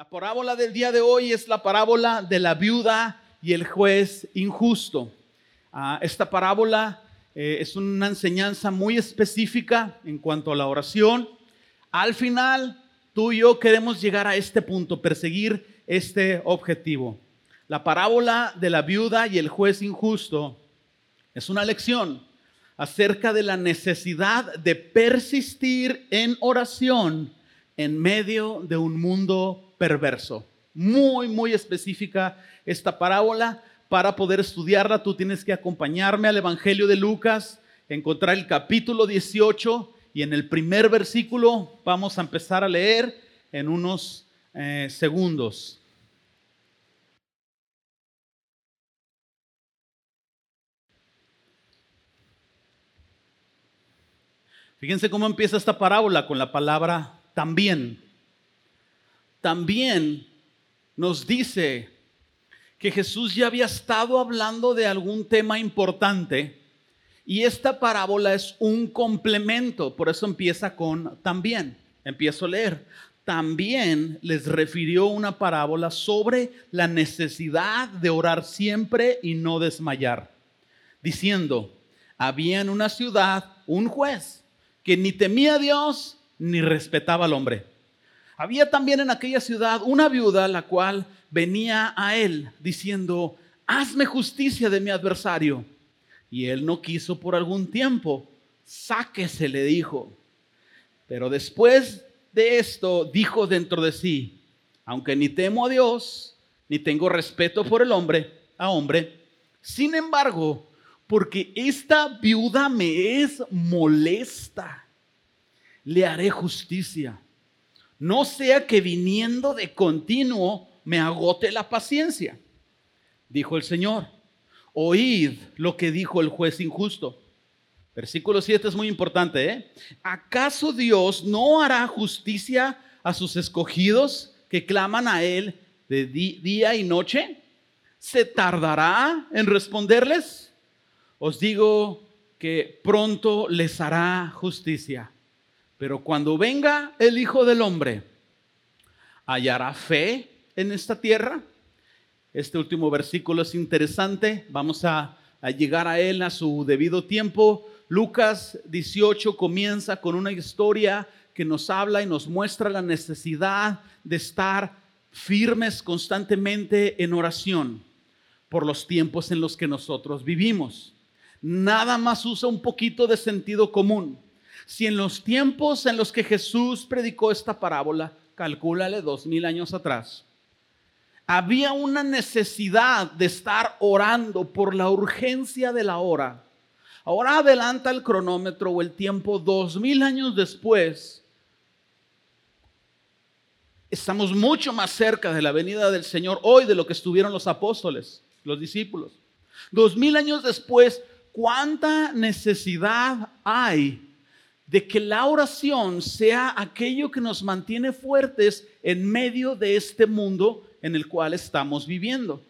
La parábola del día de hoy es la parábola de la viuda y el juez injusto. Ah, esta parábola eh, es una enseñanza muy específica en cuanto a la oración. Al final, tú y yo queremos llegar a este punto, perseguir este objetivo. La parábola de la viuda y el juez injusto es una lección acerca de la necesidad de persistir en oración en medio de un mundo perverso. Muy, muy específica esta parábola. Para poder estudiarla, tú tienes que acompañarme al Evangelio de Lucas, encontrar el capítulo 18 y en el primer versículo vamos a empezar a leer en unos eh, segundos. Fíjense cómo empieza esta parábola con la palabra también también nos dice que Jesús ya había estado hablando de algún tema importante y esta parábola es un complemento, por eso empieza con también. Empiezo a leer. También les refirió una parábola sobre la necesidad de orar siempre y no desmayar, diciendo, había en una ciudad un juez que ni temía a Dios ni respetaba al hombre. Había también en aquella ciudad una viuda la cual venía a él diciendo, hazme justicia de mi adversario. Y él no quiso por algún tiempo. Sáquese, le dijo. Pero después de esto dijo dentro de sí, aunque ni temo a Dios, ni tengo respeto por el hombre, a hombre, sin embargo, porque esta viuda me es molesta, le haré justicia no sea que viniendo de continuo me agote la paciencia. Dijo el Señor, oíd lo que dijo el juez injusto. Versículo 7 es muy importante. ¿eh? ¿Acaso Dios no hará justicia a sus escogidos que claman a Él de día y noche? ¿Se tardará en responderles? Os digo que pronto les hará justicia. Pero cuando venga el Hijo del Hombre, ¿hallará fe en esta tierra? Este último versículo es interesante. Vamos a, llegar a él a su debido tiempo. Lucas 18 comienza con una historia que nos habla y nos muestra la necesidad de estar firmes constantemente en oración por los tiempos en los que nosotros vivimos. Nada más usa un poquito de sentido común si en los tiempos en los que Jesús predicó esta parábola, calcúlale dos mil años atrás, había una necesidad de estar orando por la urgencia de la hora. Ahora adelanta el cronómetro o el tiempo dos mil años después. Estamos mucho más cerca de la venida del Señor hoy de lo que estuvieron los apóstoles, los discípulos. Dos mil años después, ¿cuánta necesidad hay de que la oración sea aquello que nos mantiene fuertes en medio de este mundo en el cual estamos viviendo.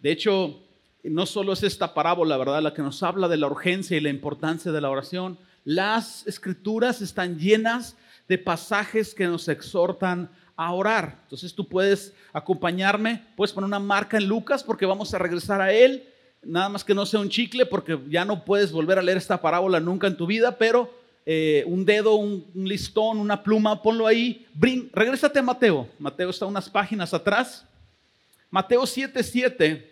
De hecho, no solo es esta parábola, ¿verdad?, la que nos habla de la urgencia y la importancia de la oración. Las escrituras están llenas de pasajes que nos exhortan a orar. Entonces tú puedes acompañarme, puedes poner una marca en Lucas porque vamos a regresar a él. Nada más que no sea un chicle porque ya no puedes volver a leer esta parábola nunca en tu vida, pero eh, un dedo, un, listón, una pluma, ponlo ahí. Brin, regrésate a Mateo. Mateo está unas páginas atrás. Mateo 7:7,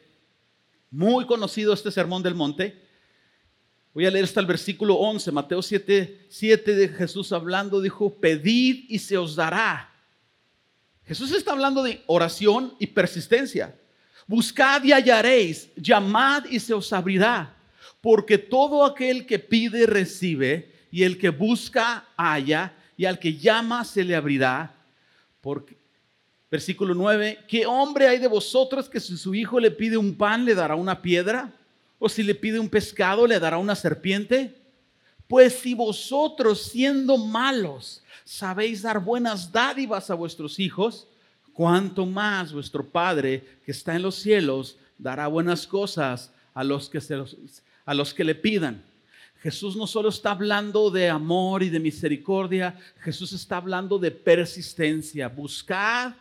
muy conocido este sermón del monte. Voy a leer hasta el versículo 11. Mateo 7:7 de Jesús hablando, dijo: Pedid y se os dará. Jesús está hablando de oración y persistencia. Buscad y hallaréis, llamad y se os abrirá, porque todo aquel que pide recibe y el que busca halla, y al que llama se le abrirá. Porque, versículo 9, ¿qué hombre hay de vosotros que si su hijo le pide un pan le dará una piedra? ¿O si le pide un pescado le dará una serpiente? Pues si vosotros siendo malos sabéis dar buenas dádivas a vuestros hijos, cuánto más vuestro Padre que está en los cielos dará buenas cosas a los que, se a los que le pidan. Jesús no solo está hablando de amor y de misericordia, Jesús está hablando de persistencia. Buscad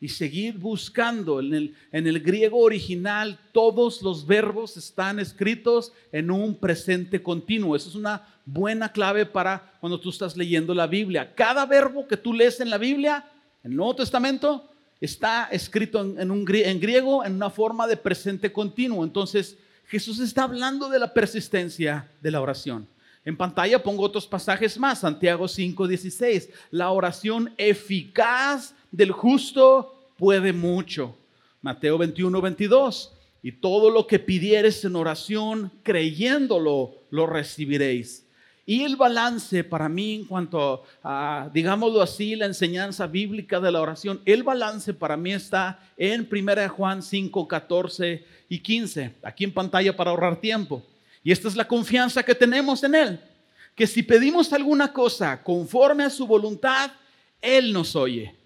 y seguir buscando. En el, en el griego original todos los verbos están escritos en un presente continuo. Eso es una buena clave para cuando tú estás leyendo la Biblia. Cada verbo que tú lees en la Biblia, en el Nuevo Testamento, está escrito en, un, en griego en una forma de presente continuo. Entonces, Jesús está hablando de la persistencia de la oración. En pantalla pongo otros pasajes más, Santiago 5:16. La oración eficaz del justo puede mucho. Mateo 21, 22. Y todo lo que pidieres en oración, creyéndolo, lo recibiréis. Y el balance para mí en cuanto a, digámoslo así, la enseñanza bíblica de la oración, el balance para mí está en 1 Juan 5, 14 y 15, aquí en pantalla para ahorrar tiempo. Y esta es la confianza que tenemos en Él, que si pedimos alguna cosa conforme a su voluntad, Él nos oye.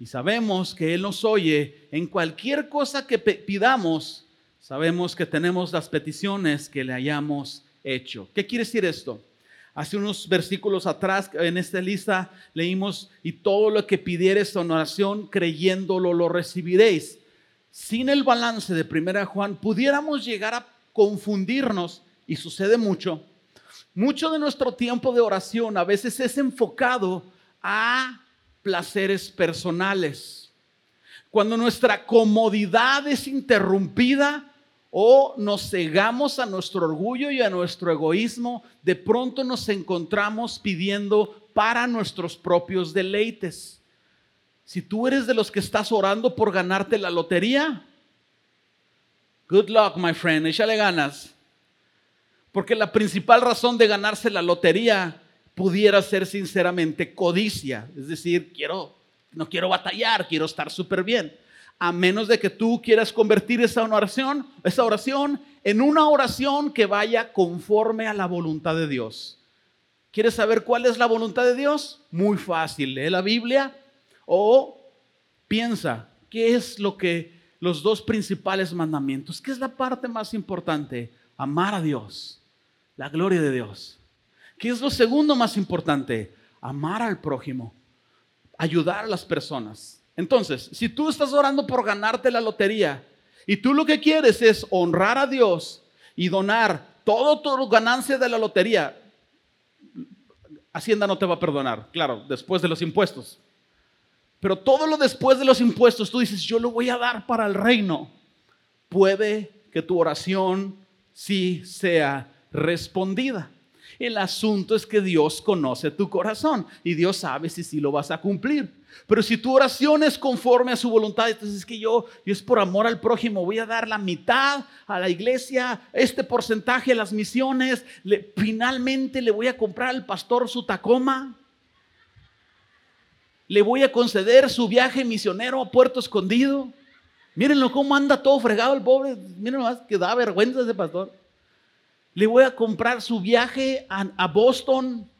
Y sabemos que Él nos oye en cualquier cosa que pidamos, sabemos que tenemos las peticiones que le hayamos hecho. ¿Qué quiere decir esto? Hace unos versículos atrás en esta lista leímos, y todo lo que pidieres en oración, creyéndolo, lo recibiréis. Sin el balance de Primera Juan, pudiéramos llegar a confundirnos, y sucede mucho. Mucho de nuestro tiempo de oración a veces es enfocado a placeres personales. Cuando nuestra comodidad es interrumpida o nos cegamos a nuestro orgullo y a nuestro egoísmo, de pronto nos encontramos pidiendo para nuestros propios deleites. Si tú eres de los que estás orando por ganarte la lotería, good luck, my friend, échale ganas. Porque la principal razón de ganarse la lotería pudiera ser sinceramente codicia, es decir, quiero, no quiero batallar, quiero estar súper bien. A menos de que tú quieras convertir esa oración, esa oración en una oración que vaya conforme a la voluntad de Dios. ¿Quieres saber cuál es la voluntad de Dios? Muy fácil, lee la Biblia o piensa, ¿qué es lo que los dos principales mandamientos? ¿Qué es la parte más importante? Amar a Dios, la gloria de Dios ¿Qué es lo segundo más importante? Amar al prójimo, ayudar a las personas. Entonces, si tú estás orando por ganarte la lotería y tú lo que quieres es honrar a Dios y donar todo tu ganancia de la lotería, Hacienda no te va a perdonar, claro, después de los impuestos. Pero todo lo después de los impuestos, tú dices, yo lo voy a dar para el reino. Puede que tu oración sí sea respondida. El asunto es que Dios conoce tu corazón y Dios sabe si sí lo vas a cumplir. Pero si tu oración es conforme a su voluntad, entonces es que yo, yo es por amor al prójimo, voy a dar la mitad a la iglesia, este porcentaje a las misiones, finalmente le voy a comprar al pastor su Tacoma, le voy a conceder su viaje misionero a Puerto Escondido. Mírenlo cómo anda todo fregado el pobre, miren más que da vergüenza ese pastor. Le voy a comprar su viaje a, Boston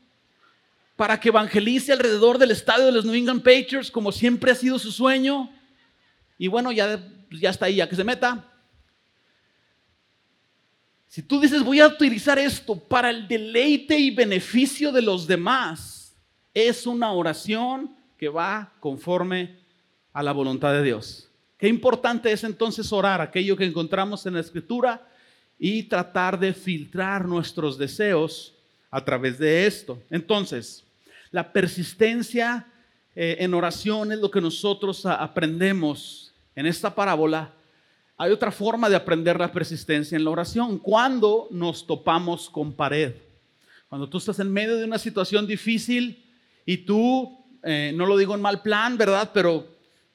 para que evangelice alrededor del estadio de los New England Patriots, como siempre ha sido su sueño. Y bueno, ya, ya está ahí, ya que se meta. Si tú dices, voy a utilizar esto para el deleite y beneficio de los demás, es una oración que va conforme a la voluntad de Dios. Qué importante es entonces orar aquello que encontramos en la escritura y tratar de filtrar nuestros deseos a través de esto. Entonces, la persistencia eh, en oración es lo que nosotros aprendemos en esta parábola. Hay otra forma de aprender la persistencia en la oración, cuando nos topamos con pared. Cuando tú estás en medio de una situación difícil y tú, eh, no lo digo en mal plan, ¿verdad? Pero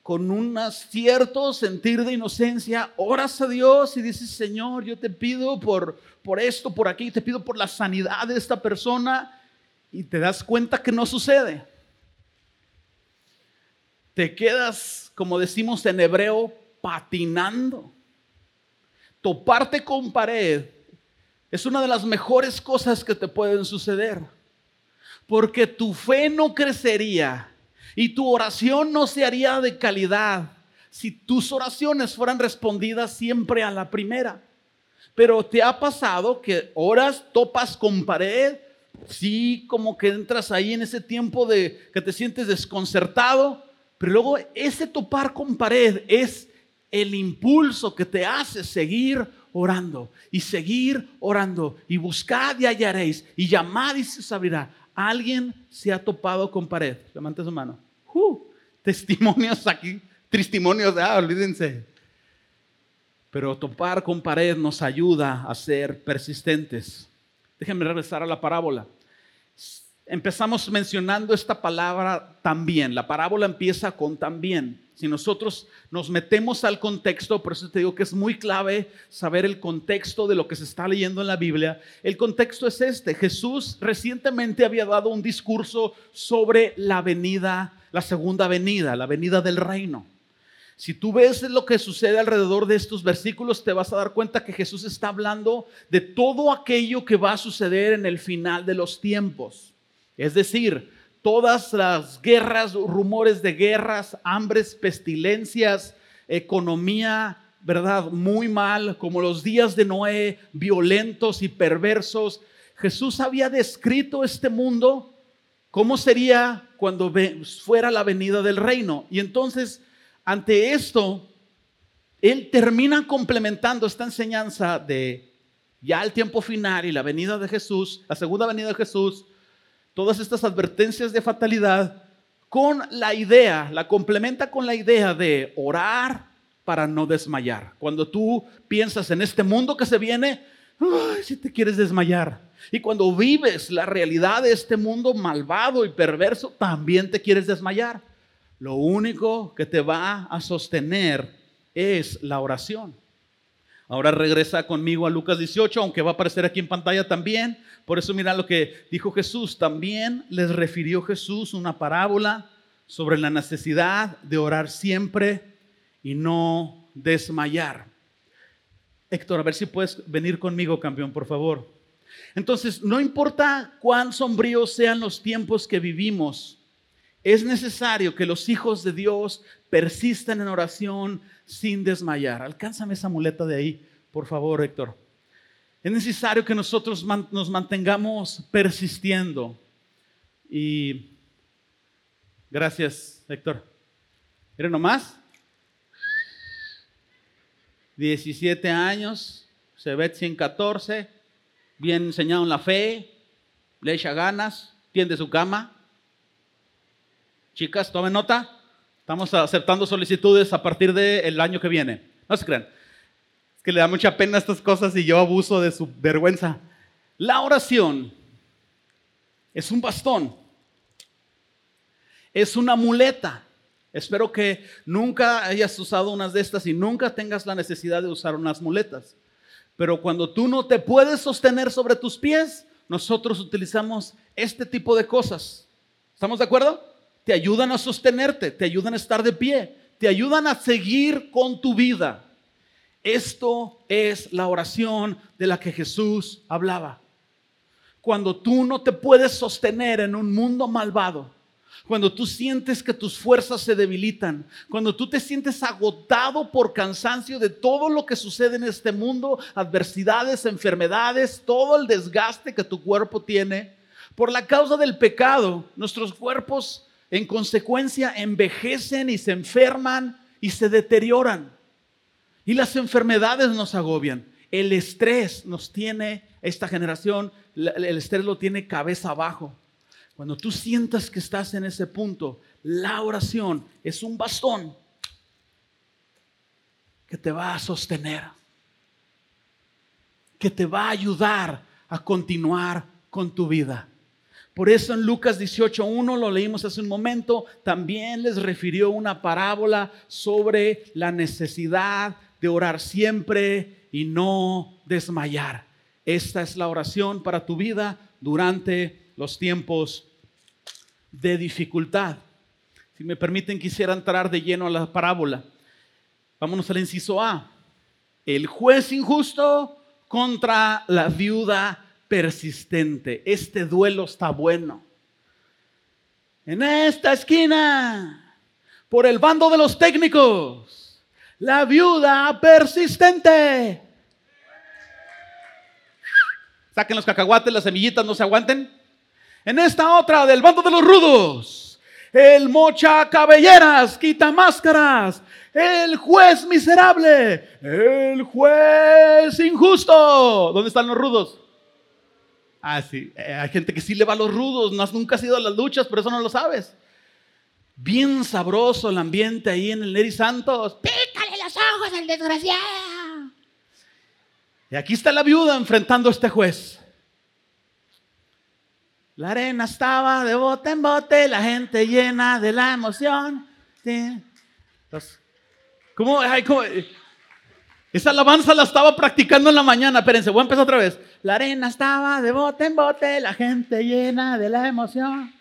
con un cierto sentir de inocencia, oras a Dios y dices, Señor, yo te pido por, por esto, por aquí, te pido por la sanidad de esta persona y te das cuenta que no sucede. Te quedas, como decimos en hebreo, patinando. Toparte con pared es una de las mejores cosas que te pueden suceder, porque tu fe no crecería y tu oración no se haría de calidad si tus oraciones fueran respondidas siempre a la primera. Pero te ha pasado que oras, topas con pared, sí, como que entras ahí en ese tiempo de que te sientes desconcertado, Pero luego ese topar con pared es el impulso que te hace seguir orando y seguir orando y buscad y hallaréis y llamad y se os abrirá. Alguien se ha topado con pared. Levante su mano. Uh, testimonios aquí, testimonios, ah, olvídense. Pero topar con pared nos ayuda a ser persistentes. Déjenme regresar a la parábola. Empezamos mencionando esta palabra también. La parábola empieza con también. Si nosotros nos metemos al contexto, por eso te digo que es muy clave saber el contexto de lo que se está leyendo en la Biblia. El contexto es este. Jesús recientemente había dado un discurso sobre la venida, la segunda venida, la venida del reino. Si tú ves lo que sucede alrededor de estos versículos, te vas a dar cuenta que Jesús está hablando de todo aquello que va a suceder en el final de los tiempos. Es decir, todas las guerras, rumores de guerras, hambres, pestilencias, economía, ¿verdad? Muy mal, como los días de Noé, violentos y perversos. Jesús había descrito este mundo, cómo sería cuando fuera la venida del reino. Y entonces, ante esto, él termina complementando esta enseñanza de ya el tiempo final y la venida de Jesús, la segunda venida de Jesús, todas estas advertencias de fatalidad con la idea, la complementa con la idea de orar para no desmayar. Cuando tú piensas en este mundo que se viene, si te quieres desmayar. Y cuando vives la realidad de este mundo malvado y perverso, también te quieres desmayar. Lo único que te va a sostener es la oración. Ahora regresa conmigo a Lucas 18, aunque va a aparecer aquí en pantalla también. Por eso mira lo que dijo Jesús. También les refirió Jesús una parábola sobre la necesidad de orar siempre y no desmayar. Héctor, a ver si puedes venir conmigo, campeón, por favor. Entonces, no importa cuán sombríos sean los tiempos que vivimos, es necesario que los hijos de Dios persistan en oración sin desmayar. Alcánzame esa muleta de ahí, por favor, Héctor. Es necesario que nosotros nos mantengamos persistiendo. Y gracias, Héctor. Miren nomás. 17 años, se ve 114, bien enseñado en la fe, le echa ganas, tiende su cama. Chicas, tomen nota. Estamos aceptando solicitudes a partir del año que viene. No se crean que le da mucha pena estas cosas y yo abuso de su vergüenza. La oración es un bastón, es una muleta. Espero que nunca hayas usado unas de estas y nunca tengas la necesidad de usar unas muletas. Pero cuando tú no te puedes sostener sobre tus pies, nosotros utilizamos este tipo de cosas. ¿Estamos de acuerdo? Te ayudan a sostenerte, te ayudan a estar de pie, te ayudan a seguir con tu vida. Esto es la oración de la que Jesús hablaba. Cuando tú no te puedes sostener en un mundo malvado, cuando tú sientes que tus fuerzas se debilitan, cuando tú te sientes agotado por cansancio de todo lo que sucede en este mundo, adversidades, enfermedades, todo el desgaste que tu cuerpo tiene, por la causa del pecado, nuestros cuerpos en consecuencia envejecen y se enferman y se deterioran. Y las enfermedades nos agobian. El estrés nos tiene, esta generación, el estrés lo tiene cabeza abajo. Cuando tú sientas que estás en ese punto, la oración es un bastón que te va a sostener, que te va a ayudar a continuar con tu vida. Por eso en Lucas 18.1 lo leímos hace un momento, también les refirió una parábola sobre la necesidad de orar siempre y no desmayar. Esta es la oración para tu vida durante los tiempos de dificultad. Si me permiten, quisiera entrar de lleno a la parábola. Vámonos al inciso A. El juez injusto contra la viuda persistente. Este duelo está bueno. En esta esquina, por el bando de los técnicos, la viuda persistente. Saquen los cacahuates, las semillitas, no se aguanten. En esta otra, del bando de los rudos, el mocha cabelleras, quita máscaras, el juez miserable, el juez injusto. ¿Dónde están los rudos? Ah, sí, eh, hay gente que sí le va a los rudos, no has nunca has ido a las luchas, por eso no lo sabes. Bien sabroso el ambiente ahí en el Neri Santos. Pícale los ojos al desgraciado. Y aquí está la viuda enfrentando a este juez. La arena estaba de bote en bote, la gente llena de la emoción. ¿Cómo, Esa alabanza la estaba practicando en la mañana. Espérense, voy a empezar otra vez. La arena estaba de bote en bote, la gente llena de la emoción.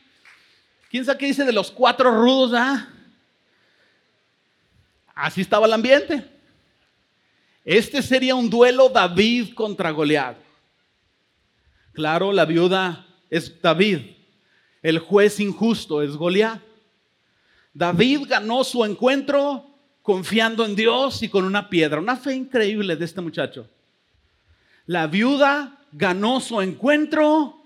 ¿Quién sabe qué dice de los cuatro rudos? Ah? Así estaba el ambiente. Este sería un duelo David contra Goliat. Claro, la viuda es David. El juez injusto es Goliat. David ganó su encuentro confiando en Dios y con una piedra. Una fe increíble de este muchacho. La viuda ganó su encuentro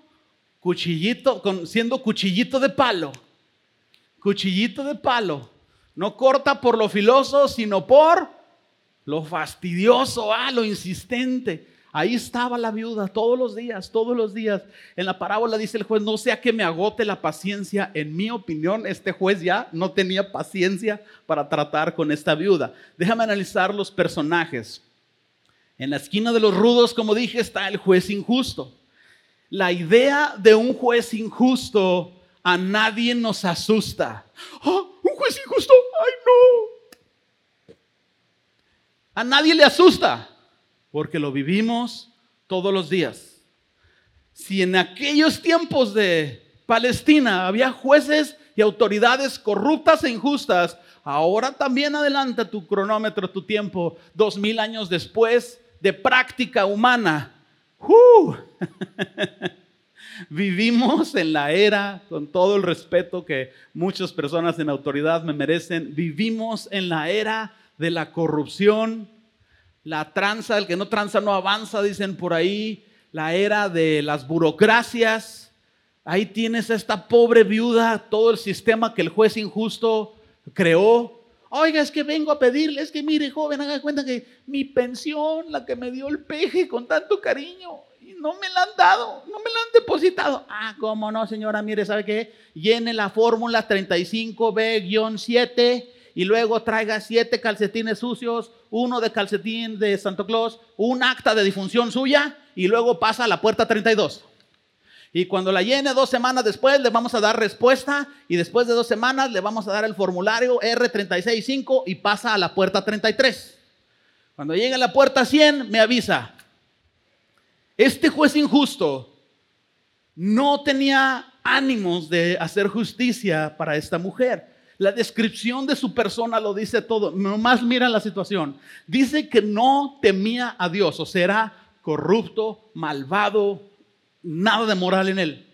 cuchillito, siendo cuchillito de palo. Cuchillito de palo. No corta por lo filoso, sino por lo fastidioso, ah, lo insistente. Ahí estaba la viuda todos los días, todos los días. En la parábola dice el juez, no sea que me agote la paciencia. En mi opinión, este juez ya no tenía paciencia para tratar con esta viuda. Déjame analizar los personajes. En la esquina de los rudos, como dije, está el juez injusto. La idea de un juez injusto a nadie nos asusta. ¡Oh, un juez injusto! ¡Ay, no! A nadie le asusta porque lo vivimos todos los días. Si en aquellos tiempos de Palestina había jueces y autoridades corruptas e injustas, ahora también adelanta tu cronómetro, tu tiempo, dos mil años después de práctica humana. Vivimos en la era, con todo el respeto que muchas personas en autoridad me merecen, vivimos en la era de la corrupción, la tranza, el que no tranza no avanza, dicen por ahí, la era de las burocracias. Ahí tienes a esta pobre viuda, todo el sistema que el juez injusto creó. Oiga, es que vengo a pedirle, es que mire, joven, haga cuenta que mi pensión, la que me dio el peje con tanto cariño, y no me la han dado, no me la han depositado. Ah, ¿cómo no, señora? Mire, ¿sabe qué? Llene la fórmula 35B-7 y luego traiga siete calcetines sucios, uno de calcetín de Santo Claus, un acta de difunción suya y luego pasa a la puerta 32. Y cuando la llene dos semanas después, le vamos a dar respuesta y después de dos semanas le vamos a dar el formulario R365 y pasa a la puerta 33. Cuando llegue a la puerta 100, me avisa. Este juez injusto no tenía ánimos de hacer justicia para esta mujer. La descripción de su persona lo dice todo. Nomás mira la situación. Dice que no temía a Dios, o sea, era corrupto, malvado, nada de moral en él.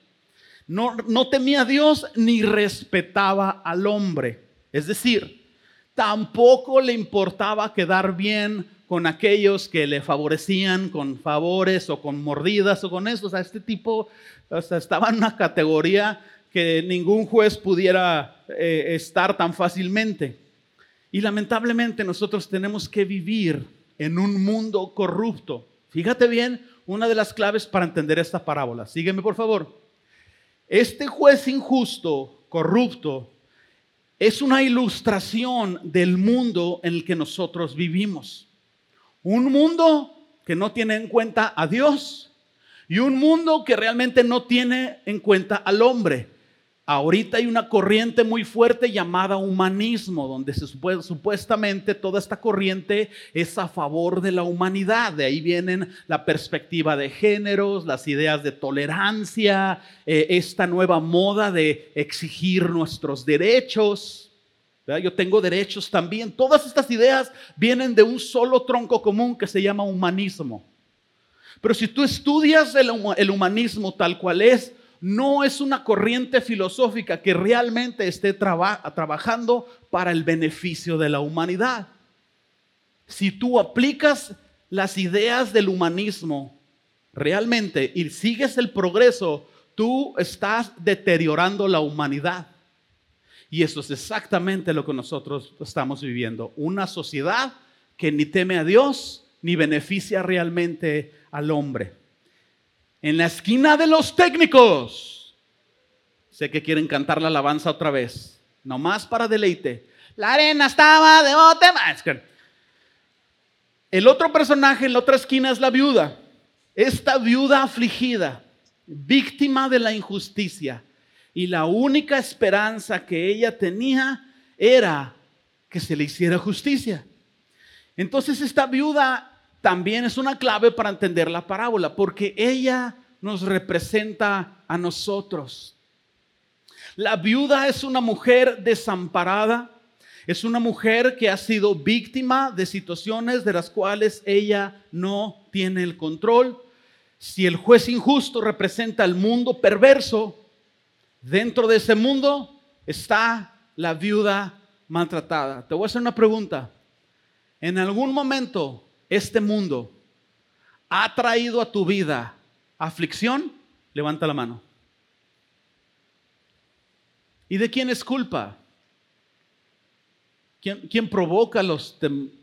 No, no temía a Dios ni respetaba al hombre. Es decir, tampoco le importaba quedar bien con aquellos que le favorecían con favores o con mordidas o con eso. O sea, este tipo estaba en una categoría que ningún juez pudiera eh, estar tan fácilmente. Y lamentablemente nosotros tenemos que vivir en un mundo corrupto. Fíjate bien, una de las claves para entender esta parábola. Sígueme por favor. Este juez injusto, corrupto, es una ilustración del mundo en el que nosotros vivimos. Un mundo que no tiene en cuenta a Dios y un mundo que realmente no tiene en cuenta al hombre. Ahorita hay una corriente muy fuerte llamada humanismo, donde se supuestamente toda esta corriente es a favor de la humanidad. De ahí vienen la perspectiva de géneros, las ideas de tolerancia, eh, esta nueva moda de exigir nuestros derechos. Yo tengo derechos también. Todas estas ideas vienen de un solo tronco común que se llama humanismo. Pero si tú estudias el humanismo tal cual es, no es una corriente filosófica que realmente esté trabajando para el beneficio de la humanidad. Si tú aplicas las ideas del humanismo realmente y sigues el progreso, tú estás deteriorando la humanidad. Y eso es exactamente lo que nosotros estamos viviendo. Una sociedad que ni teme a Dios ni beneficia realmente al hombre. En la esquina de los técnicos, sé que quieren cantar la alabanza otra vez, nomás para deleite. La arena estaba de bote. El otro personaje en la otra esquina es la viuda. Esta viuda afligida, víctima de la injusticia. Y la única esperanza que ella tenía era que se le hiciera justicia. Entonces esta viuda también es una clave para entender la parábola, porque ella nos representa a nosotros. La viuda es una mujer desamparada, es una mujer que ha sido víctima de situaciones de las cuales ella no tiene el control. Si el juez injusto representa el mundo perverso, dentro de ese mundo está la viuda maltratada. Te voy a hacer una pregunta. ¿En algún momento este mundo ha traído a tu vida aflicción? Levanta la mano. ¿Y de quién es culpa? ¿Quién, provoca los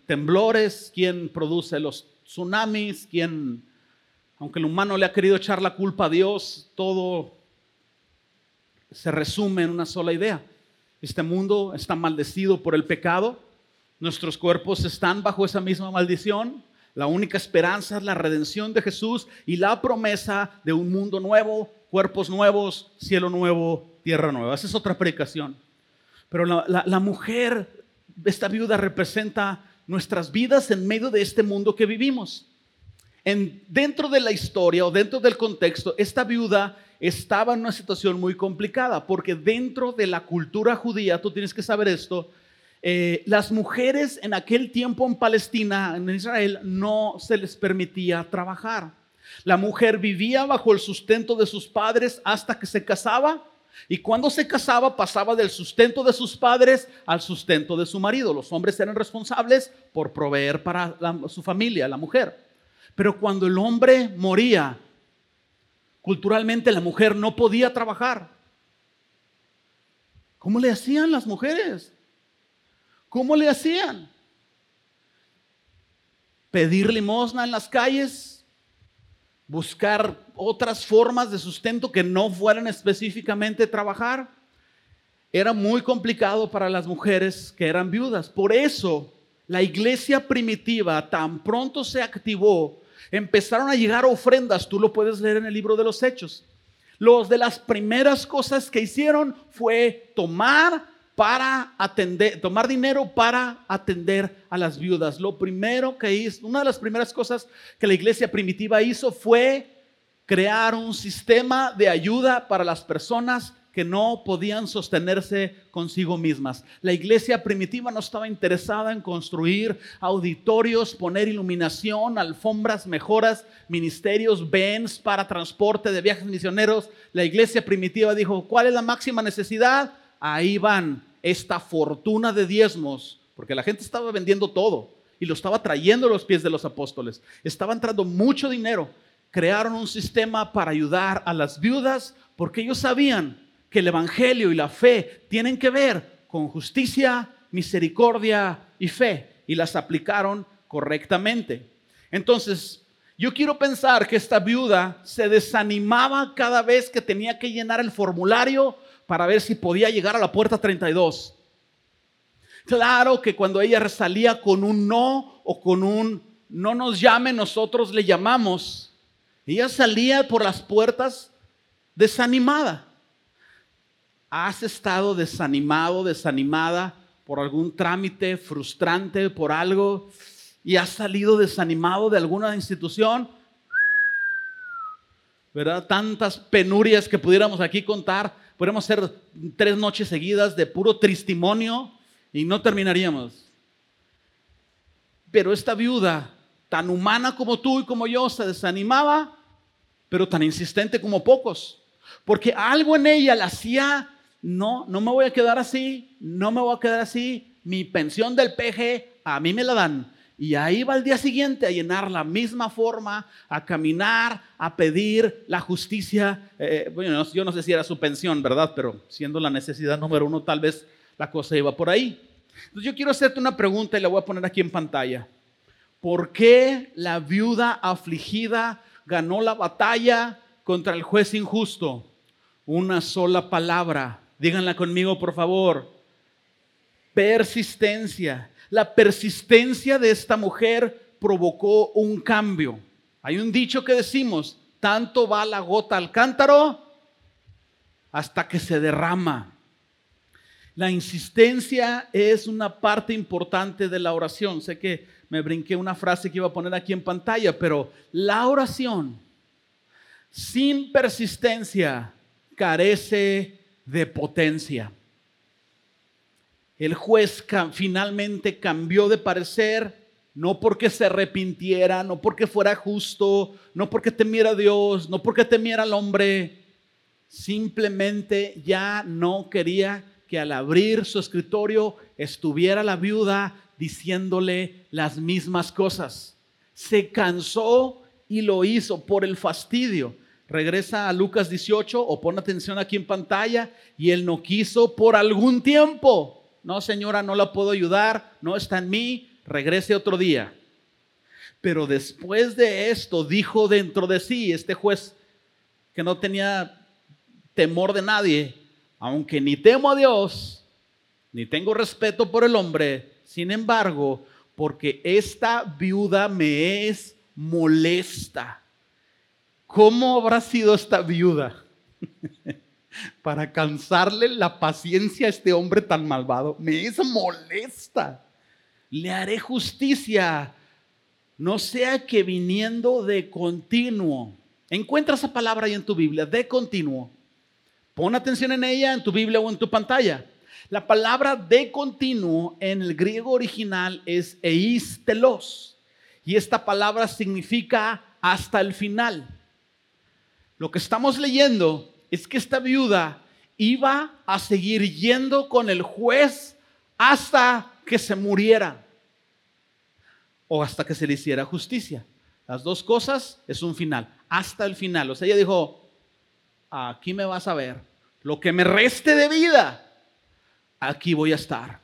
temblores? ¿Quién produce los tsunamis? ¿Quién, aunque el humano le ha querido echar la culpa a Dios, todo se resume en una sola idea? Este mundo está maldecido por el pecado Nuestros cuerpos están bajo esa misma maldición. La única esperanza es la redención de Jesús y la promesa de un mundo nuevo, cuerpos nuevos, cielo nuevo, tierra nueva. Esa es otra predicación. Pero la, mujer, esta viuda, representa nuestras vidas en medio de este mundo que vivimos. En, dentro de la historia o dentro del contexto, esta viuda estaba en una situación muy complicada, porque dentro de la cultura judía, tú tienes que saber esto, eh, las mujeres en aquel tiempo en Palestina, en Israel, no se les permitía trabajar. La mujer vivía bajo el sustento de sus padres hasta que se casaba y cuando se casaba pasaba del sustento de sus padres al sustento de su marido. Los hombres eran responsables por proveer para su familia, la mujer. Pero cuando el hombre moría, culturalmente la mujer no podía trabajar. ¿Cómo le hacían las mujeres? ¿Cómo le hacían? Pedir limosna en las calles, buscar otras formas de sustento que no fueran específicamente trabajar. Era muy complicado para las mujeres que eran viudas. Por eso la iglesia primitiva tan pronto se activó, empezaron a llegar ofrendas, tú lo puedes leer en el libro de los Hechos. Los de las primeras cosas que hicieron fue tomar para atender, tomar dinero para atender a las viudas. Lo primero que hizo, una de las primeras cosas que la iglesia primitiva hizo fue crear un sistema de ayuda para las personas que no podían sostenerse consigo mismas. La iglesia primitiva no estaba interesada en construir auditorios, poner iluminación, alfombras, mejoras, ministerios, bens para transporte de viajes misioneros. La iglesia primitiva dijo, ¿cuál es la máxima necesidad? Ahí van esta fortuna de diezmos, porque la gente estaba vendiendo todo y lo estaba trayendo a los pies de los apóstoles. Estaba entrando mucho dinero. Crearon un sistema para ayudar a las viudas porque ellos sabían que el Evangelio y la fe tienen que ver con justicia, misericordia y fe y las aplicaron correctamente. Entonces, yo quiero pensar que esta viuda se desanimaba cada vez que tenía que llenar el formulario para ver si podía llegar a la puerta 32. Claro que cuando ella salía con un no o con un no nos llame, nosotros le llamamos. Ella salía por las puertas desanimada. ¿Has estado desanimado, desanimada por algún trámite frustrante, por algo, y has salido desanimado de alguna institución? ¿Verdad? Tantas penurias que pudiéramos aquí contar podríamos hacer tres noches seguidas de puro testimonio y no terminaríamos. Pero esta viuda, tan humana como tú y como yo, se desanimaba, pero tan insistente como pocos. Porque algo en ella la hacía, no, no me voy a quedar así, no me voy a quedar así, mi pensión del PG a mí me la dan. Y ahí va al día siguiente a llenar la misma forma, a caminar, a pedir la justicia. Eh, bueno, yo no sé si era su pensión, ¿verdad? Pero siendo la necesidad número uno, tal vez la cosa iba por ahí. Entonces yo quiero hacerte una pregunta y la voy a poner aquí en pantalla. ¿Por qué la viuda afligida ganó la batalla contra el juez injusto? Una sola palabra. Díganla conmigo, por favor. Persistencia. La persistencia de esta mujer provocó un cambio. Hay un dicho que decimos, tanto va la gota al cántaro hasta que se derrama. La insistencia es una parte importante de la oración. Sé que me brinqué una frase que iba a poner aquí en pantalla, pero la oración sin persistencia carece de potencia el juez finalmente cambió de parecer, no porque se arrepintiera, no porque fuera justo, no porque temiera a Dios, no porque temiera al hombre, simplemente ya no quería que al abrir su escritorio estuviera la viuda diciéndole las mismas cosas. Se cansó y lo hizo por el fastidio. Regresa a Lucas 18 o pon atención aquí en pantalla y él no quiso por algún tiempo no señora, no la puedo ayudar, no está en mí, regrese otro día. Pero después de esto dijo dentro de sí este juez que no tenía temor de nadie, aunque ni temo a Dios, ni tengo respeto por el hombre, sin embargo, porque esta viuda me es molesta. ¿Cómo habrá sido esta viuda? para cansarle la paciencia a este hombre tan malvado. Me es molesta. Le haré justicia. No sea que viniendo de continuo. Encuentra esa palabra ahí en tu Biblia, de continuo. Pon atención en ella en tu Biblia o en tu pantalla. La palabra de continuo en el griego original es eistelos. Y esta palabra significa hasta el final. Lo que estamos leyendo es que esta viuda iba a seguir yendo con el juez hasta que se muriera o hasta que se le hiciera justicia. Las dos cosas es un final, hasta el final. O sea, ella dijo, aquí me vas a ver, lo que me reste de vida, aquí voy a estar.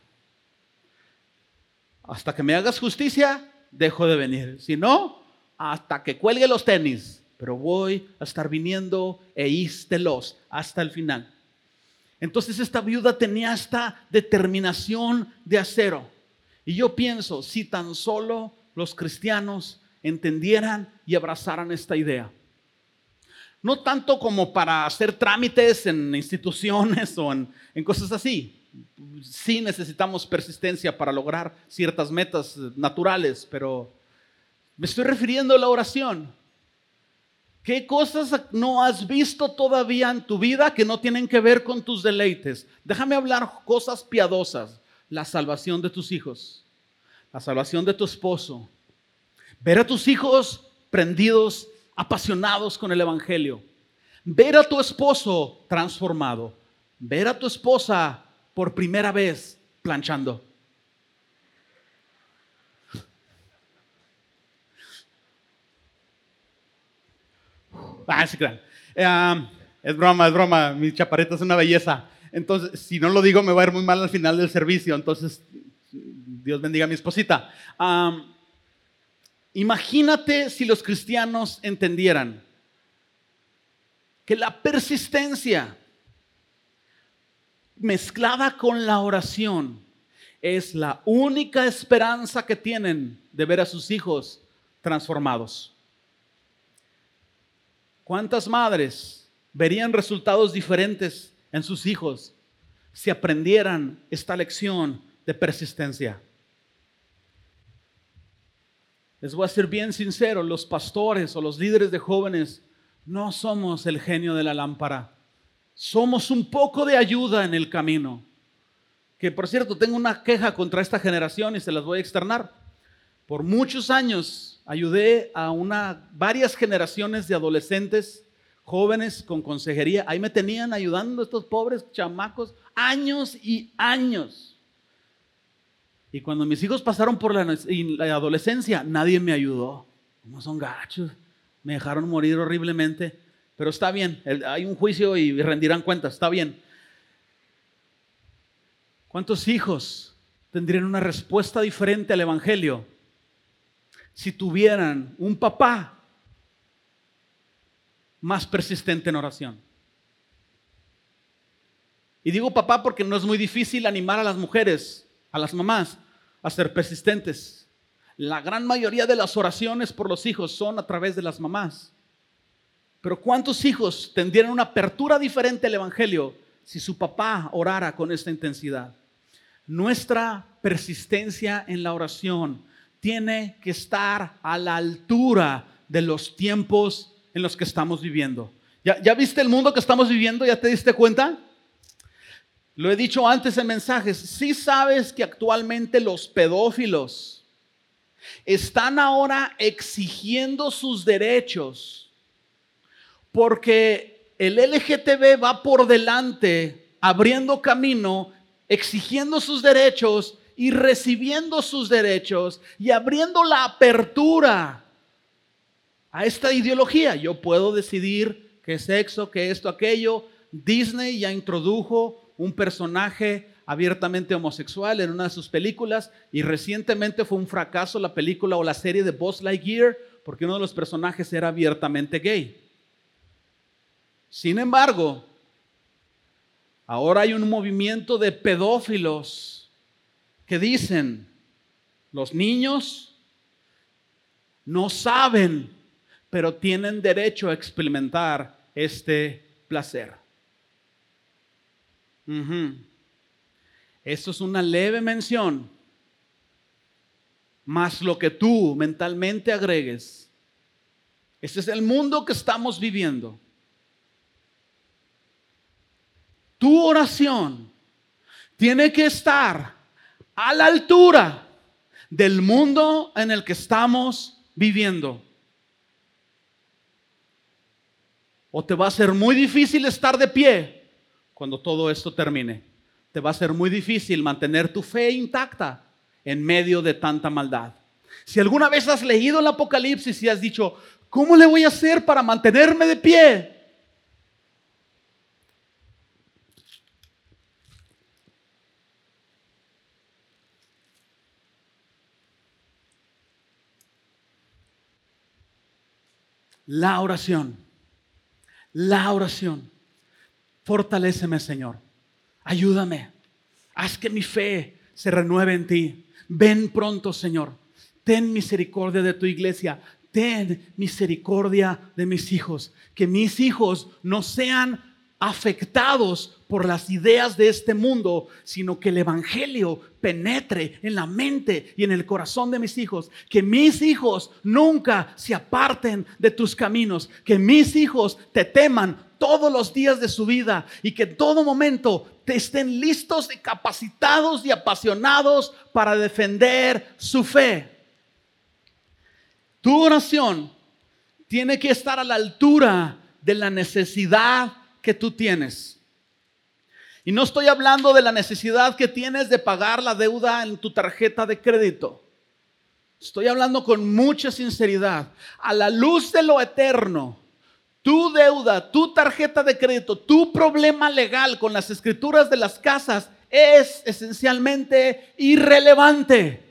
Hasta que me hagas justicia, dejo de venir. Si no, hasta que cuelgue los tenis, pero voy a estar viniendo e ístelos hasta el final. Entonces esta viuda tenía esta determinación de acero. Y yo pienso, si tan solo los cristianos entendieran y abrazaran esta idea. No tanto como para hacer trámites en instituciones o en, en cosas así. Sí necesitamos persistencia para lograr ciertas metas naturales, pero me estoy refiriendo a la oración. ¿Qué cosas no has visto todavía en tu vida que no tienen que ver con tus deleites? Déjame hablar cosas piadosas. La salvación de tus hijos, la salvación de tu esposo. Ver a tus hijos prendidos, apasionados con el Evangelio. Ver a tu esposo transformado. Ver a tu esposa por primera vez planchando. Ah. Eh, es broma, es broma. Mi chaparrita es una belleza. Entonces, si no lo digo, me va a ir muy mal al final del servicio. Entonces, Dios bendiga a mi esposita. imagínate si los cristianos entendieran que la persistencia mezclada con la oración es la única esperanza que tienen de ver a sus hijos transformados. ¿Cuántas madres verían resultados diferentes en sus hijos si aprendieran esta lección de persistencia? Les voy a ser bien sincero, los pastores o los líderes de jóvenes no somos el genio de la lámpara. Somos un poco de ayuda en el camino. Que por cierto, tengo una queja contra esta generación y se las voy a externar. Por muchos años ayudé a una, varias generaciones de adolescentes, jóvenes con consejería. Ahí me tenían ayudando estos pobres chamacos años y años. Y cuando mis hijos pasaron por la, adolescencia, nadie me ayudó. No son gachos. Me dejaron morir horriblemente. Pero está bien, hay un juicio y rendirán cuentas, está bien. ¿Cuántos hijos tendrían una respuesta diferente al Evangelio si tuvieran un papá más persistente en oración? Y digo papá porque no es muy difícil animar a las mujeres, a las mamás, a ser persistentes. La gran mayoría de las oraciones por los hijos son a través de las mamás. Pero ¿cuántos hijos tendrían una apertura diferente al Evangelio si su papá orara con esta intensidad? Nuestra persistencia en la oración tiene que estar a la altura de los tiempos en los que estamos viviendo. ¿Ya, viste el mundo que estamos viviendo? ¿Ya te diste cuenta? Lo he dicho antes en mensajes. Si sabes que actualmente los pedófilos están ahora exigiendo sus derechos porque el LGTB va por delante abriendo camino exigiendo sus derechos y recibiendo sus derechos y abriendo la apertura a esta ideología. Yo puedo decidir qué sexo, qué esto, aquello. Disney ya introdujo un personaje abiertamente homosexual en una de sus películas y recientemente fue un fracaso la película o la serie de Buzz Lightyear porque uno de los personajes era abiertamente gay. Sin embargo, Ahora hay un movimiento de pedófilos que dicen, los niños no saben, pero tienen derecho a experimentar este placer. Esto es una leve mención, más lo que tú mentalmente agregues. Este es el mundo que estamos viviendo. tu oración tiene que estar a la altura del mundo en el que estamos viviendo. O te va a ser muy difícil estar de pie cuando todo esto termine. Te va a ser muy difícil mantener tu fe intacta en medio de tanta maldad. Si alguna vez has leído el Apocalipsis y has dicho, ¿cómo le voy a hacer para mantenerme de pie? La oración. La oración. Fortaléceme, Señor. Ayúdame. Haz que mi fe se renueve en ti. Ven pronto, Señor. Ten misericordia de tu iglesia. Ten misericordia de mis hijos. Que mis hijos no sean afectados por las ideas de este mundo, sino que el Evangelio penetre en la mente y en el corazón de mis hijos. Que mis hijos nunca se aparten de tus caminos. Que mis hijos te teman todos los días de su vida y que en todo momento te estén listos y capacitados y apasionados para defender su fe. Tu oración tiene que estar a la altura de la necesidad que tú tienes. Y no estoy hablando de la necesidad que tienes de pagar la deuda en tu tarjeta de crédito. Estoy hablando con mucha sinceridad. A la luz de lo eterno, tu deuda, tu tarjeta de crédito, tu problema legal con las escrituras de las casas es esencialmente irrelevante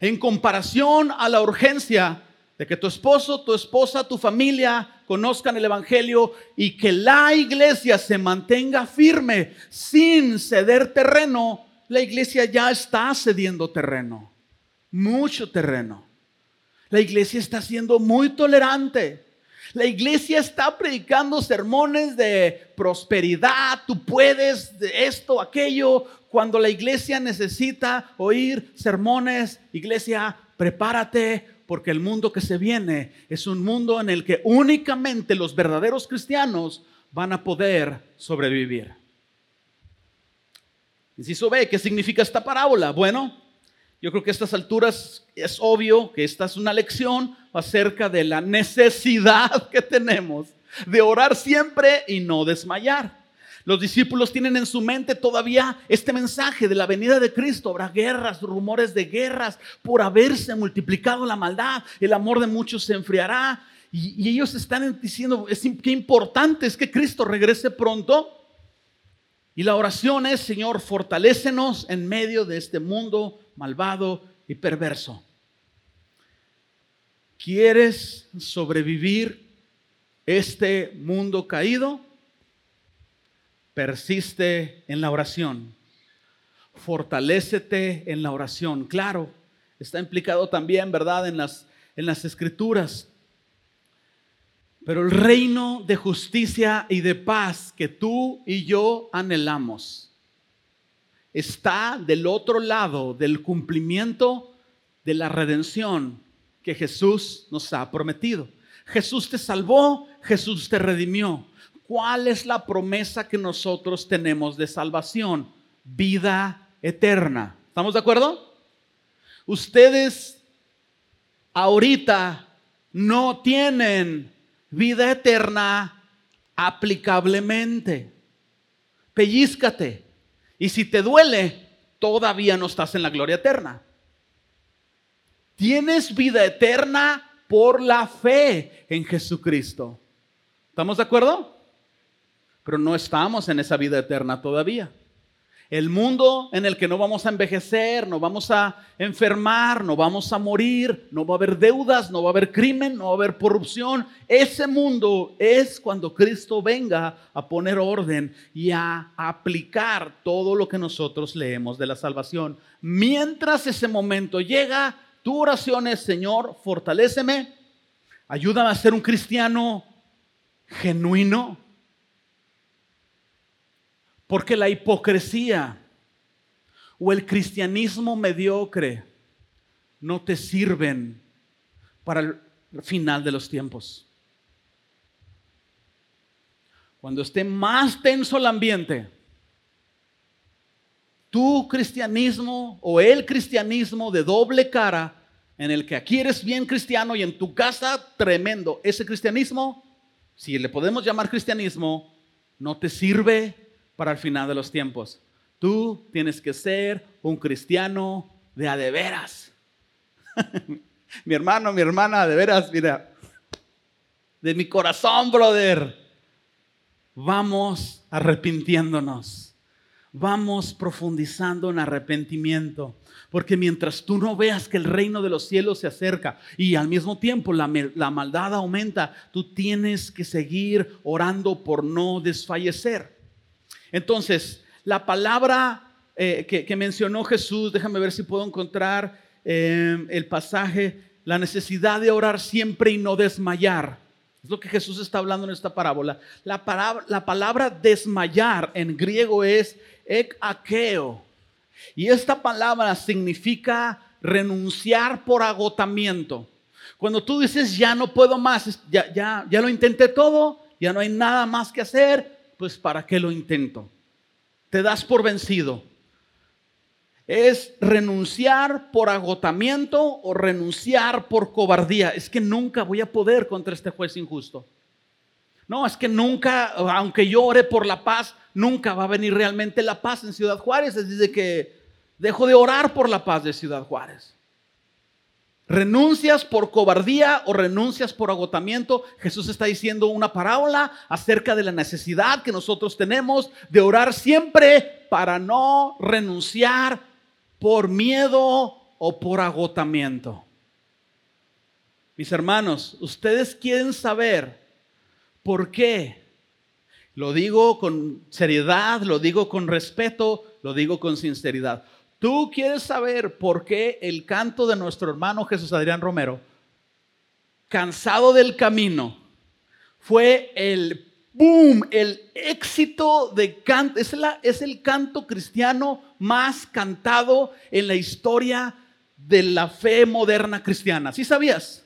en comparación a la urgencia de que tu esposo, tu esposa, tu familia conozcan el Evangelio y que la iglesia se mantenga firme sin ceder terreno, la iglesia ya está cediendo terreno, mucho terreno. La iglesia está siendo muy tolerante. La iglesia está predicando sermones de prosperidad, tú puedes, de esto, aquello, cuando la iglesia necesita oír sermones, iglesia, prepárate porque el mundo que se viene es un mundo en el que únicamente los verdaderos cristianos van a poder sobrevivir. Inciso B, ¿qué significa esta parábola? Bueno, yo creo que a estas alturas es obvio que esta es una lección acerca de la necesidad que tenemos de orar siempre y no desmayar. Los discípulos tienen en su mente todavía este mensaje de la venida de Cristo. Habrá guerras, rumores de guerras, por haberse multiplicado la maldad, el amor de muchos se enfriará. Y, ellos están diciendo, es, qué importante es que Cristo regrese pronto. Y la oración es, Señor, fortalécenos en medio de este mundo malvado y perverso. ¿Quieres sobrevivir este mundo caído? Persiste en la oración. Fortalécete en la oración. Claro, está implicado también, ¿verdad?, en las, en las escrituras. Pero el reino de justicia y de paz que tú y yo anhelamos está del otro lado del cumplimiento de la redención que Jesús nos ha prometido. Jesús te salvó, Jesús te redimió. ¿Cuál es la promesa que nosotros tenemos de salvación? Vida eterna. ¿Estamos de acuerdo? Ustedes ahorita no tienen vida eterna aplicablemente. Pellízcate. Y si te duele, todavía no estás en la gloria eterna. Tienes vida eterna por la fe en Jesucristo. ¿Estamos de acuerdo? Pero no estamos en esa vida eterna todavía. El mundo en el que no vamos a envejecer, no vamos a enfermar, no vamos a morir, no va a haber deudas, no va a haber crimen, no va a haber corrupción. Ese mundo es cuando Cristo venga a poner orden y a aplicar todo lo que nosotros leemos de la salvación. Mientras ese momento llega, tu oración es, Señor, fortaléceme, ayúdame a ser un cristiano genuino. Porque la hipocresía o el cristianismo mediocre no te sirven para el final de los tiempos. Cuando esté más tenso el ambiente, tu cristianismo o el cristianismo de doble cara, en el que aquí eres bien cristiano y en tu casa tremendo, ese cristianismo, si le podemos llamar cristianismo, no te sirve para el final de los tiempos. Tú tienes que ser un cristiano de a de veras. mi hermano, mi hermana, de veras, mira, de mi corazón, brother. Vamos arrepintiéndonos vamos profundizando en arrepentimiento. Porque mientras tú no veas que el reino de los cielos se acerca y al mismo tiempo la, maldad aumenta, tú tienes que seguir orando por no desfallecer. Entonces, la palabra eh, que, mencionó Jesús, déjame ver si puedo encontrar eh, el pasaje, la necesidad de orar siempre y no desmayar. Es lo que Jesús está hablando en esta parábola. La, la palabra desmayar en griego es ekakeo. Y esta palabra significa renunciar por agotamiento. Cuando tú dices ya no puedo más, ya, ya, ya lo intenté todo, ya no hay nada más que hacer, pues ¿para qué lo intento? Te das por vencido. Es renunciar por agotamiento o renunciar por cobardía. Es que nunca voy a poder contra este juez injusto. No, es que nunca, aunque yo ore por la paz, nunca va a venir realmente la paz en Ciudad Juárez. Es decir, que dejo de orar por la paz de Ciudad Juárez. Renuncias por cobardía o renuncias por agotamiento. Jesús está diciendo una parábola acerca de la necesidad que nosotros tenemos de orar siempre para no renunciar por miedo o por agotamiento. Mis hermanos, ustedes quieren saber por qué lo digo con seriedad, lo digo con respeto, lo digo con sinceridad. Tú quieres saber por qué el canto de nuestro hermano Jesús Adrián Romero, cansado del camino, fue el boom, el éxito de canto, es, el canto cristiano más cantado en la historia de la fe moderna cristiana. ¿Sí sabías?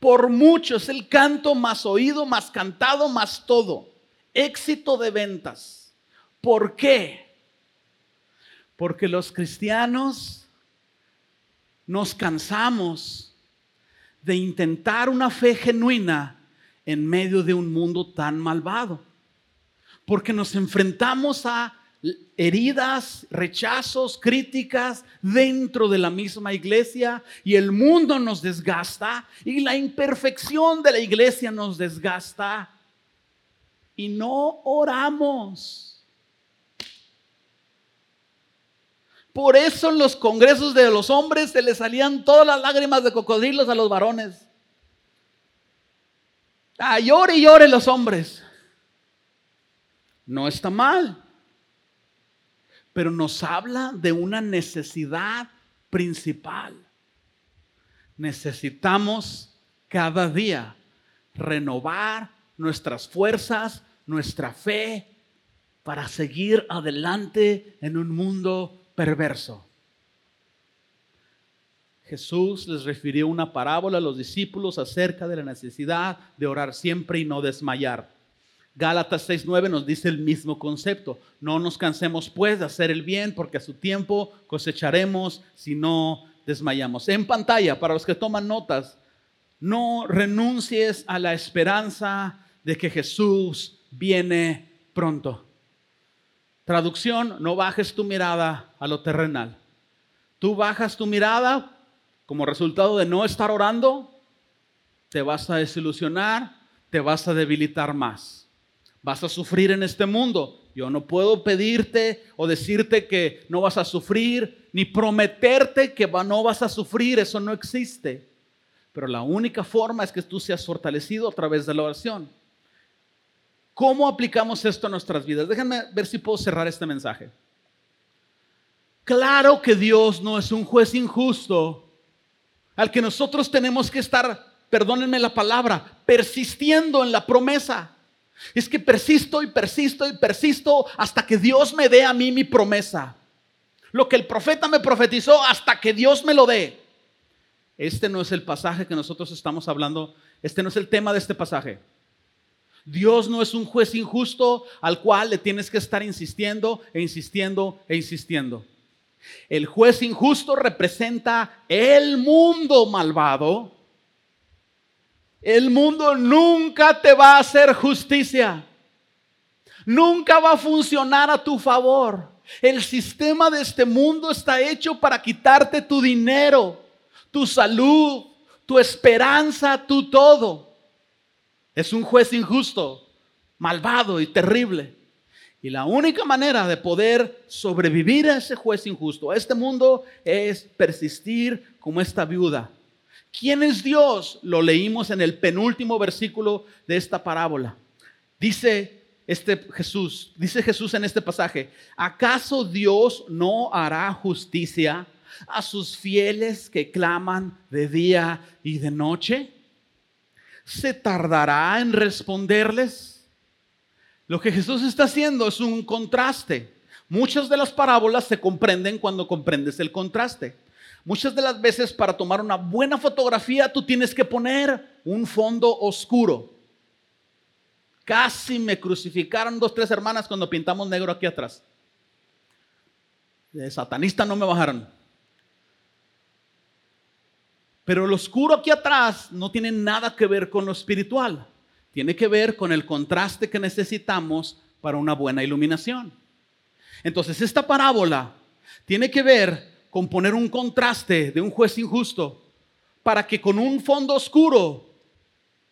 Por mucho es el canto más oído, más cantado, más todo éxito de ventas. ¿Por qué? Porque los cristianos nos cansamos de intentar una fe genuina en medio de un mundo tan malvado. porque nos enfrentamos a heridas, rechazos, críticas dentro de la misma iglesia y el mundo nos desgasta y la imperfección de la iglesia nos desgasta y no oramos. Por eso en los congresos de los hombres se les salían todas las lágrimas de cocodrilos a los varones. Ah, llore y llore los hombres. No está mal pero nos habla de una necesidad principal. Necesitamos cada día renovar nuestras fuerzas, nuestra fe, para seguir adelante en un mundo perverso. Jesús les refirió una parábola a los discípulos acerca de la necesidad de orar siempre y no desmayar. Gálatas 6:9 nos dice el mismo concepto. No nos cansemos pues de hacer el bien, porque a su tiempo cosecharemos si no desmayamos. En pantalla, para los que toman notas, no renuncies a la esperanza de que Jesús viene pronto. Traducción, no bajes tu mirada a lo terrenal. Tú bajas tu mirada como resultado de no estar orando, te vas a desilusionar, te vas a debilitar más vas a sufrir en este mundo. Yo no puedo pedirte o decirte que no vas a sufrir, ni prometerte que no vas a sufrir, eso no existe. Pero la única forma es que tú seas fortalecido a través de la oración. ¿Cómo aplicamos esto a nuestras vidas? Déjenme ver si puedo cerrar este mensaje. Claro que Dios no es un juez injusto al que nosotros tenemos que estar, perdónenme la palabra, persistiendo en la promesa. Es que persisto y persisto y persisto hasta que Dios me dé a mí mi promesa. Lo que el profeta me profetizó hasta que Dios me lo dé. Este no es el pasaje que nosotros estamos hablando. Este no es el tema de este pasaje. Dios no es un juez injusto al cual le tienes que estar insistiendo e insistiendo e insistiendo. El juez injusto representa el mundo malvado el mundo nunca te va a hacer justicia. Nunca va a funcionar a tu favor. El sistema de este mundo está hecho para quitarte tu dinero, tu salud, tu esperanza, tu todo. Es un juez injusto, malvado y terrible. Y la única manera de poder sobrevivir a ese juez injusto, a este mundo, es persistir como esta viuda ¿Quién es Dios? Lo leímos en el penúltimo versículo de esta parábola. Dice este Jesús, dice Jesús en este pasaje, ¿acaso Dios no hará justicia a sus fieles que claman de día y de noche? ¿Se tardará en responderles? Lo que Jesús está haciendo es un contraste. Muchas de las parábolas se comprenden cuando comprendes el contraste. Muchas de las veces para tomar una buena fotografía tú tienes que poner un fondo oscuro. Casi me crucificaron dos, tres hermanas cuando pintamos negro aquí atrás. De satanista no me bajaron. Pero lo oscuro aquí atrás no tiene nada que ver con lo espiritual. Tiene que ver con el contraste que necesitamos para una buena iluminación. Entonces, esta parábola tiene que ver con poner un contraste de un juez injusto para que con un fondo oscuro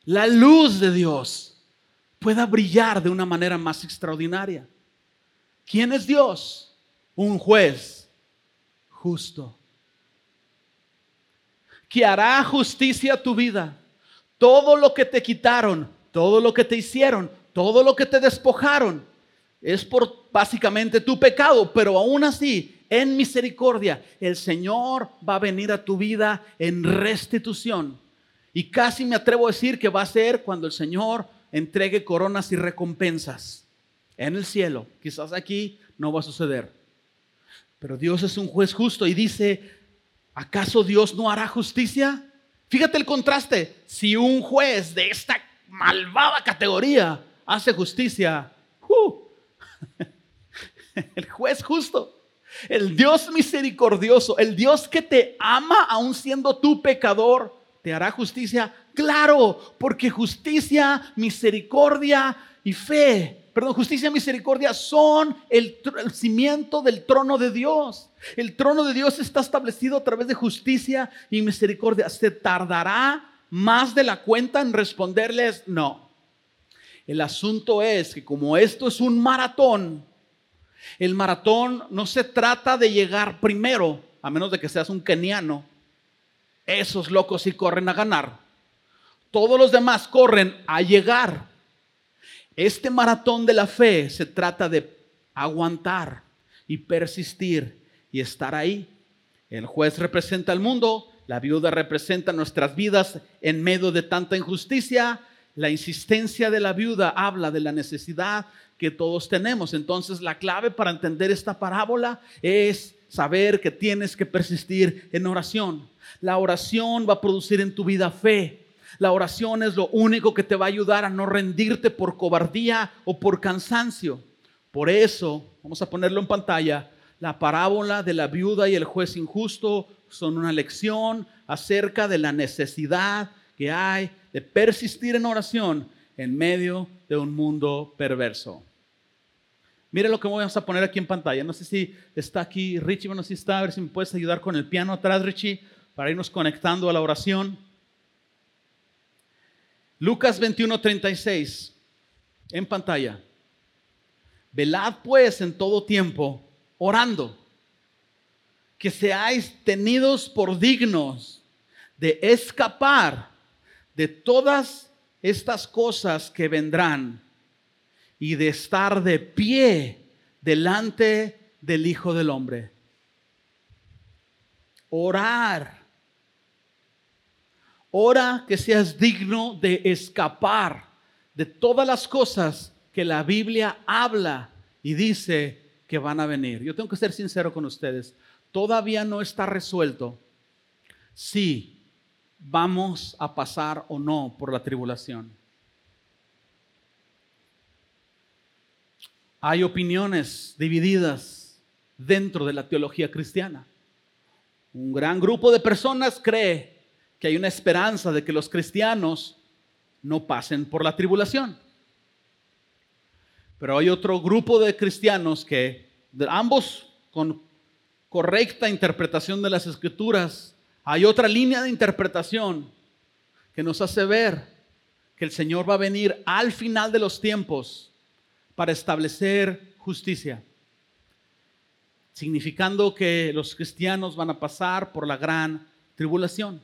la luz de Dios pueda brillar de una manera más extraordinaria. ¿Quién es Dios? Un juez justo. Que hará justicia a tu vida. Todo lo que te quitaron, todo lo que te hicieron, todo lo que te despojaron, es por básicamente tu pecado, pero aún así en misericordia, el Señor va a venir a tu vida en restitución. Y casi me atrevo a decir que va a ser cuando el Señor entregue coronas y recompensas en el cielo. Quizás aquí no va a suceder. Pero Dios es un juez justo y dice, ¿acaso Dios no hará justicia? Fíjate el contraste. Si un juez de esta malvada categoría hace justicia, ¡uh! el juez justo el Dios misericordioso, el Dios que te ama aun siendo tú pecador, ¿te hará justicia? Claro, porque justicia, misericordia y fe perdón, justicia y misericordia son el, cimiento del trono de Dios. El trono de Dios está establecido a través de justicia y misericordia. ¿Se tardará más de la cuenta en responderles? No. El asunto es que como esto es un maratón, el maratón no se trata de llegar primero, a menos de que seas un keniano. Esos locos sí corren a ganar. Todos los demás corren a llegar. Este maratón de la fe se trata de aguantar y persistir y estar ahí. El juez representa al mundo, la viuda representa nuestras vidas en medio de tanta injusticia. La insistencia de la viuda habla de la necesidad que todos tenemos. Entonces la clave para entender esta parábola es saber que tienes que persistir en oración. La oración va a producir en tu vida fe. La oración es lo único que te va a ayudar a no rendirte por cobardía o por cansancio. Por eso, vamos a ponerlo en pantalla, la parábola de la viuda y el juez injusto son una lección acerca de la necesidad que hay de persistir en oración en medio de un mundo perverso. Mire lo que vamos a poner aquí en pantalla. No sé si está aquí Richie, bueno, si está, a ver si me puedes ayudar con el piano atrás, Richie, para irnos conectando a la oración. Lucas 21:36, en pantalla. Velad pues en todo tiempo, orando, que seáis tenidos por dignos de escapar de todas estas cosas que vendrán y de estar de pie delante del Hijo del Hombre. Orar. Ora que seas digno de escapar de todas las cosas que la Biblia habla y dice que van a venir. Yo tengo que ser sincero con ustedes. Todavía no está resuelto si vamos a pasar o no por la tribulación. Hay opiniones divididas dentro de la teología cristiana. Un gran grupo de personas cree que hay una esperanza de que los cristianos no pasen por la tribulación. Pero hay otro grupo de cristianos que, ambos con correcta interpretación de las escrituras, hay otra línea de interpretación que nos hace ver que el Señor va a venir al final de los tiempos para establecer justicia, significando que los cristianos van a pasar por la gran tribulación.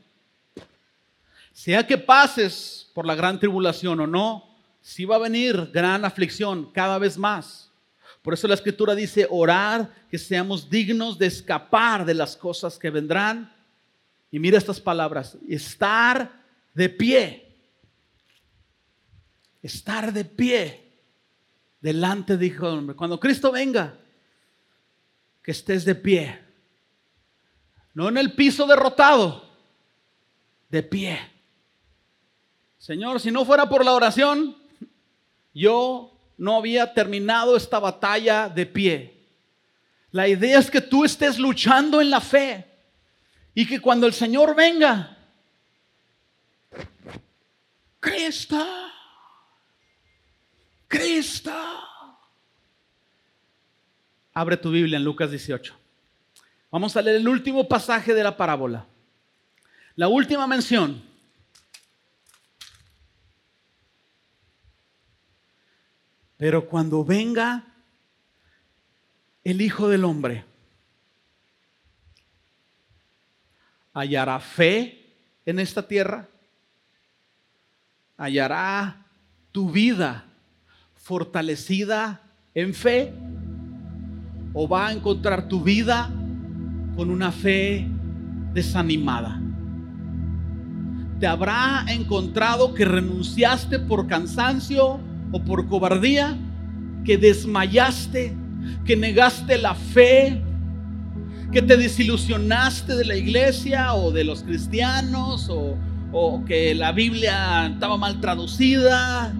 Sea que pases por la gran tribulación o no, sí va a venir gran aflicción cada vez más. Por eso la escritura dice orar que seamos dignos de escapar de las cosas que vendrán. Y mira estas palabras, estar de pie. Estar de pie delante de Hijo hombre. Cuando Cristo venga, que estés de pie. No en el piso derrotado, de pie. Señor, si no fuera por la oración, yo no había terminado esta batalla de pie. La idea es que tú estés luchando en la fe y que cuando el Señor venga, Cristo Cristo. Abre tu Biblia en Lucas 18. Vamos a leer el último pasaje de la parábola. La última mención. Pero cuando venga el Hijo del Hombre, hallará fe en esta tierra, hallará tu vida fortalecida en fe o va a encontrar tu vida con una fe desanimada. Te habrá encontrado que renunciaste por cansancio o por cobardía, que desmayaste, que negaste la fe, que te desilusionaste de la iglesia o de los cristianos o, o que la Biblia estaba mal traducida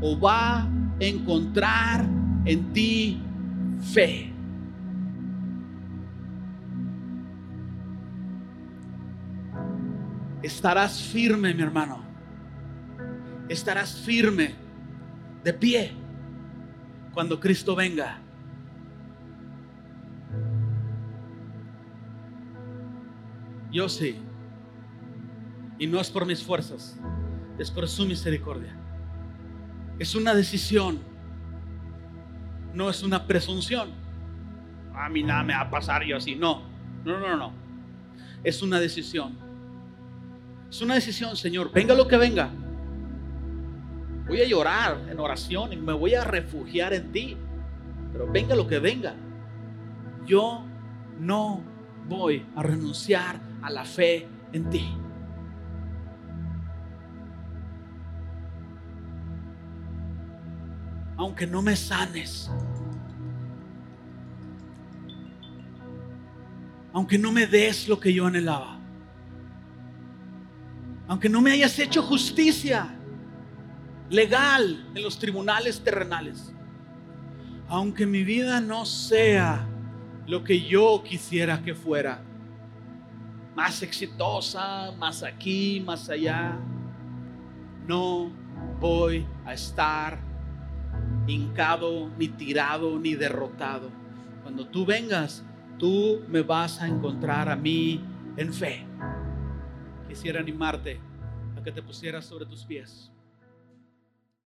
o va encontrar en ti fe. Estarás firme, mi hermano. Estarás firme, de pie. cuando Cristo venga. Yo sí. Y no es por mis fuerzas, es por su misericordia. Es una decisión, no es una presunción. A mí nada me va a pasar yo así. No, no, no, no. Es una decisión. Es una decisión, Señor. Venga lo que venga. Voy a llorar en oración y me voy a refugiar en ti. Pero venga lo que venga. Yo no voy a renunciar a la fe en ti. Aunque no me sanes. Aunque no me des lo que yo anhelaba. Aunque no me hayas hecho justicia legal en los tribunales terrenales. Aunque mi vida no sea lo que yo quisiera que fuera. Más exitosa, más aquí, más allá. No voy a estar hincado, ni tirado, ni derrotado. Cuando tú vengas, tú me vas a encontrar a mí en fe. Quisiera animarte a que te pusieras sobre tus pies.